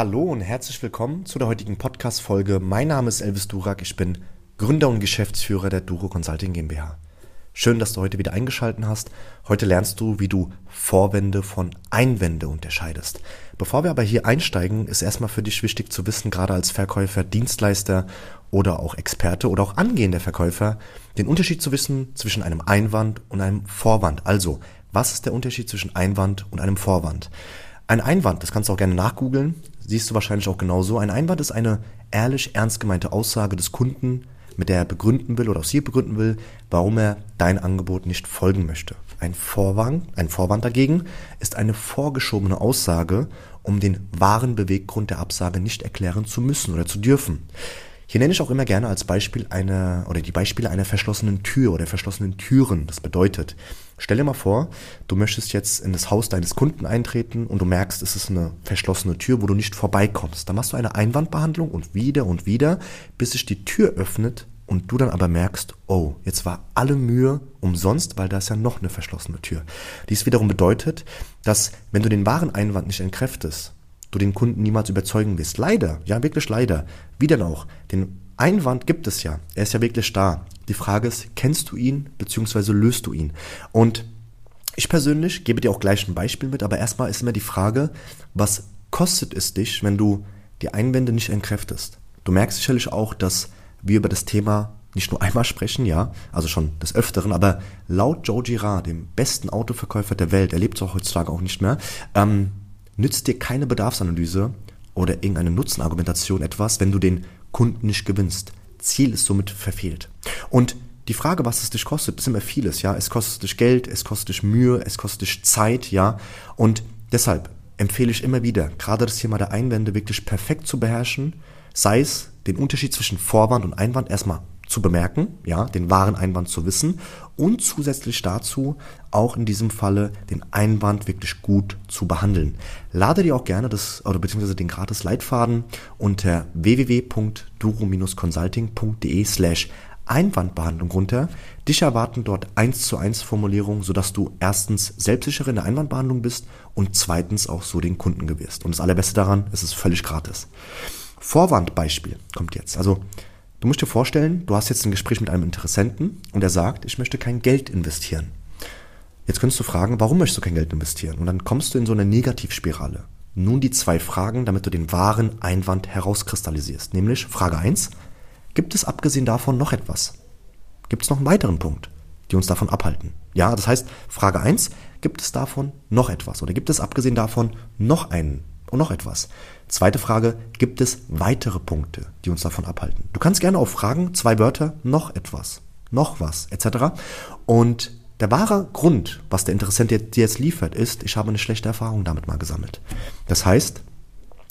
Hallo und herzlich willkommen zu der heutigen Podcast-Folge. Mein Name ist Elvis Durak, ich bin Gründer und Geschäftsführer der Duro Consulting GmbH. Schön, dass du heute wieder eingeschaltet hast. Heute lernst du, wie du Vorwände von Einwände unterscheidest. Bevor wir aber hier einsteigen, ist erstmal für dich wichtig zu wissen, gerade als Verkäufer, Dienstleister oder auch Experte oder auch angehender Verkäufer, den Unterschied zu wissen zwischen einem Einwand und einem Vorwand. Also, was ist der Unterschied zwischen Einwand und einem Vorwand? Ein Einwand, das kannst du auch gerne nachgoogeln, siehst du wahrscheinlich auch genauso. Ein Einwand ist eine ehrlich ernst gemeinte Aussage des Kunden, mit der er begründen will oder aus dir begründen will, warum er dein Angebot nicht folgen möchte. Ein Vorwand, ein Vorwand dagegen ist eine vorgeschobene Aussage, um den wahren Beweggrund der Absage nicht erklären zu müssen oder zu dürfen. Hier nenne ich auch immer gerne als Beispiel eine oder die Beispiele einer verschlossenen Tür oder verschlossenen Türen. Das bedeutet, stell dir mal vor, du möchtest jetzt in das Haus deines Kunden eintreten und du merkst, es ist eine verschlossene Tür, wo du nicht vorbeikommst. Dann machst du eine Einwandbehandlung und wieder und wieder, bis sich die Tür öffnet und du dann aber merkst, oh, jetzt war alle Mühe umsonst, weil da ist ja noch eine verschlossene Tür. Dies wiederum bedeutet, dass wenn du den wahren Einwand nicht entkräftest, du den Kunden niemals überzeugen wirst. Leider, ja wirklich leider. Wie denn auch? Den Einwand gibt es ja. Er ist ja wirklich da. Die Frage ist, kennst du ihn bzw. löst du ihn? Und ich persönlich gebe dir auch gleich ein Beispiel mit, aber erstmal ist immer die Frage, was kostet es dich, wenn du die Einwände nicht entkräftest? Du merkst sicherlich auch, dass wir über das Thema nicht nur einmal sprechen, ja, also schon des Öfteren, aber laut Joe Girard, dem besten Autoverkäufer der Welt, er lebt es auch heutzutage auch nicht mehr, ähm, nützt dir keine Bedarfsanalyse oder irgendeine Nutzenargumentation etwas, wenn du den Kunden nicht gewinnst. Ziel ist somit verfehlt. Und die Frage, was es dich kostet, ist immer vieles, ja. Es kostet dich Geld, es kostet dich Mühe, es kostet dich Zeit, ja. Und deshalb empfehle ich immer wieder, gerade das Thema der Einwände wirklich perfekt zu beherrschen, sei es den Unterschied zwischen Vorwand und Einwand erstmal zu bemerken, ja, den wahren Einwand zu wissen und zusätzlich dazu auch in diesem Falle den Einwand wirklich gut zu behandeln. Lade dir auch gerne das oder beziehungsweise den gratis Leitfaden unter www.duro-consulting.de slash Einwandbehandlung runter. Dich erwarten dort 1 zu 1 Formulierungen, sodass du erstens selbstsicher in der Einwandbehandlung bist und zweitens auch so den Kunden gewirrst. Und das Allerbeste daran, es ist völlig gratis. Vorwandbeispiel kommt jetzt. Also Du musst dir vorstellen, du hast jetzt ein Gespräch mit einem Interessenten und er sagt, ich möchte kein Geld investieren. Jetzt könntest du fragen, warum möchtest du kein Geld investieren? Und dann kommst du in so eine Negativspirale. Nun die zwei Fragen, damit du den wahren Einwand herauskristallisierst. Nämlich Frage 1, gibt es abgesehen davon noch etwas? Gibt es noch einen weiteren Punkt, die uns davon abhalten? Ja, das heißt, Frage 1, gibt es davon noch etwas? Oder gibt es abgesehen davon noch einen und noch etwas. Zweite Frage, gibt es weitere Punkte, die uns davon abhalten? Du kannst gerne auch fragen, zwei Wörter, noch etwas, noch was, etc. Und der wahre Grund, was der Interessent dir jetzt liefert, ist, ich habe eine schlechte Erfahrung damit mal gesammelt. Das heißt,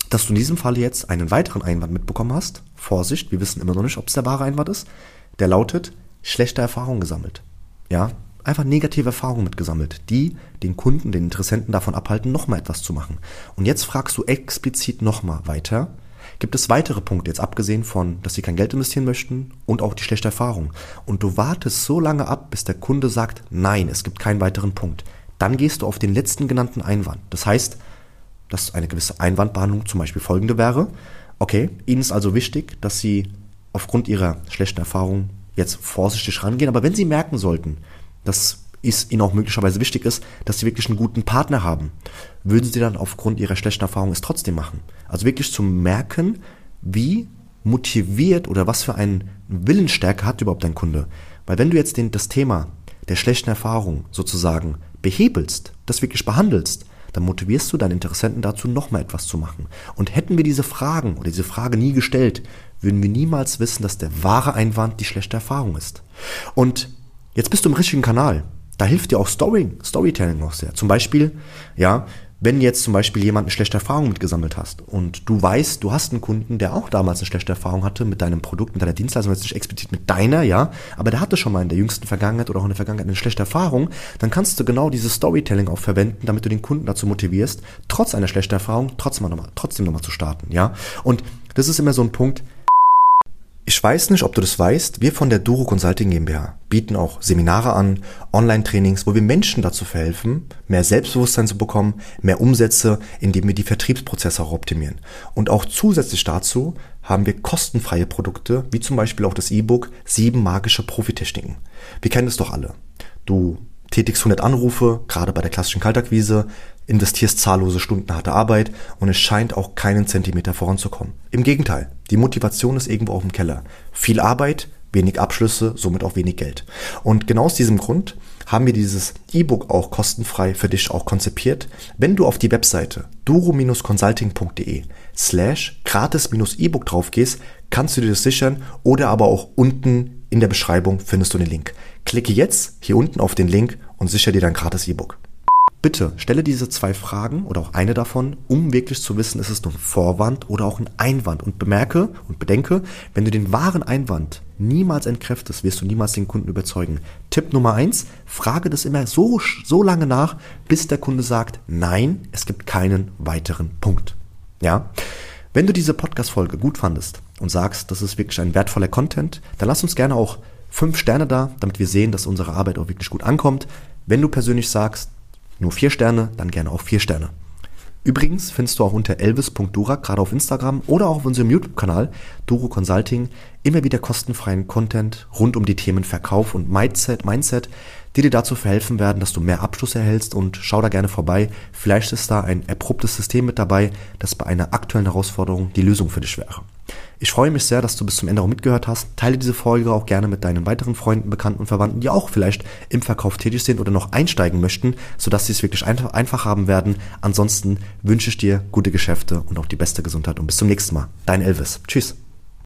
dass du in diesem Fall jetzt einen weiteren Einwand mitbekommen hast. Vorsicht, wir wissen immer noch nicht, ob es der wahre Einwand ist. Der lautet, schlechte Erfahrung gesammelt. Ja, einfach negative Erfahrungen mitgesammelt, die den Kunden, den Interessenten davon abhalten, nochmal etwas zu machen. Und jetzt fragst du explizit nochmal weiter, gibt es weitere Punkte, jetzt abgesehen von, dass sie kein Geld investieren möchten und auch die schlechte Erfahrung. Und du wartest so lange ab, bis der Kunde sagt, nein, es gibt keinen weiteren Punkt. Dann gehst du auf den letzten genannten Einwand. Das heißt, dass eine gewisse Einwandbehandlung zum Beispiel folgende wäre. Okay, Ihnen ist also wichtig, dass Sie aufgrund Ihrer schlechten Erfahrung jetzt vorsichtig rangehen, aber wenn Sie merken sollten, dass es ihnen auch möglicherweise wichtig ist, dass sie wirklich einen guten Partner haben, würden sie dann aufgrund ihrer schlechten Erfahrung es trotzdem machen. Also wirklich zu merken, wie motiviert oder was für einen Willensstärke hat überhaupt dein Kunde. Weil wenn du jetzt den, das Thema der schlechten Erfahrung sozusagen behebelst, das wirklich behandelst, dann motivierst du deinen Interessenten dazu, nochmal etwas zu machen. Und hätten wir diese Fragen oder diese Frage nie gestellt, würden wir niemals wissen, dass der wahre Einwand die schlechte Erfahrung ist. Und Jetzt bist du im richtigen Kanal. Da hilft dir auch Story, Storytelling noch sehr. Zum Beispiel, ja, wenn jetzt zum Beispiel jemand eine schlechte Erfahrung mitgesammelt hast und du weißt, du hast einen Kunden, der auch damals eine schlechte Erfahrung hatte mit deinem Produkt, mit deiner Dienstleistung, jetzt nicht explizit mit deiner, ja, aber der hatte schon mal in der jüngsten Vergangenheit oder auch in der Vergangenheit eine schlechte Erfahrung, dann kannst du genau dieses Storytelling auch verwenden, damit du den Kunden dazu motivierst, trotz einer schlechten Erfahrung trotzdem nochmal, trotzdem zu starten, ja. Und das ist immer so ein Punkt, Ich weiß nicht, ob du das weißt, wir von der Duro Consulting GmbH bieten auch Seminare an, Online-Trainings, wo wir Menschen dazu verhelfen, mehr Selbstbewusstsein zu bekommen, mehr Umsätze, indem wir die Vertriebsprozesse auch optimieren. Und auch zusätzlich dazu haben wir kostenfreie Produkte, wie zum Beispiel auch das E-Book Sieben magische Profitechniken. Wir kennen es doch alle. Du tätigst 100 Anrufe, gerade bei der klassischen Kaltakquise, investierst zahllose Stunden harte Arbeit und es scheint auch keinen Zentimeter voranzukommen. Im Gegenteil, die Motivation ist irgendwo auf dem Keller. Viel Arbeit, wenig Abschlüsse, somit auch wenig Geld. Und genau aus diesem Grund haben wir dieses E-Book auch kostenfrei für dich auch konzipiert. Wenn du auf die Webseite duro-consulting.de slash gratis-E-Book drauf gehst, kannst du dir das sichern oder aber auch unten in der Beschreibung findest du den Link. Klicke jetzt hier unten auf den Link und sichere dir dein gratis E-Book. Bitte stelle diese zwei Fragen oder auch eine davon, um wirklich zu wissen, ist es nun ein Vorwand oder auch ein Einwand. Und bemerke und bedenke, wenn du den wahren Einwand niemals entkräftest, wirst du niemals den Kunden überzeugen. Tipp Nummer eins, frage das immer so, so lange nach, bis der Kunde sagt, nein, es gibt keinen weiteren Punkt. Ja? Wenn du diese Podcast-Folge gut fandest und sagst, das ist wirklich ein wertvoller Content, dann lass uns gerne auch fünf Sterne da, damit wir sehen, dass unsere Arbeit auch wirklich gut ankommt. Wenn du persönlich sagst, nur vier Sterne, dann gerne auch vier Sterne. Übrigens findest du auch unter elvis.durak, gerade auf Instagram oder auch auf unserem YouTube-Kanal Duro Consulting, immer wieder kostenfreien Content rund um die Themen Verkauf und Mindset, Mindset, die dir dazu verhelfen werden, dass du mehr Abschluss erhältst und schau da gerne vorbei. Vielleicht ist da ein erprobtes System mit dabei, das bei einer aktuellen Herausforderung die Lösung für dich wäre. Ich freue mich sehr, dass du bis zum Ende auch mitgehört hast. Teile diese Folge auch gerne mit deinen weiteren Freunden, Bekannten und Verwandten, die auch vielleicht im Verkauf tätig sind oder noch einsteigen möchten, sodass sie es wirklich einfach, einfach haben werden. Ansonsten wünsche ich dir gute Geschäfte und auch die beste Gesundheit und bis zum nächsten Mal. Dein Elvis. Tschüss.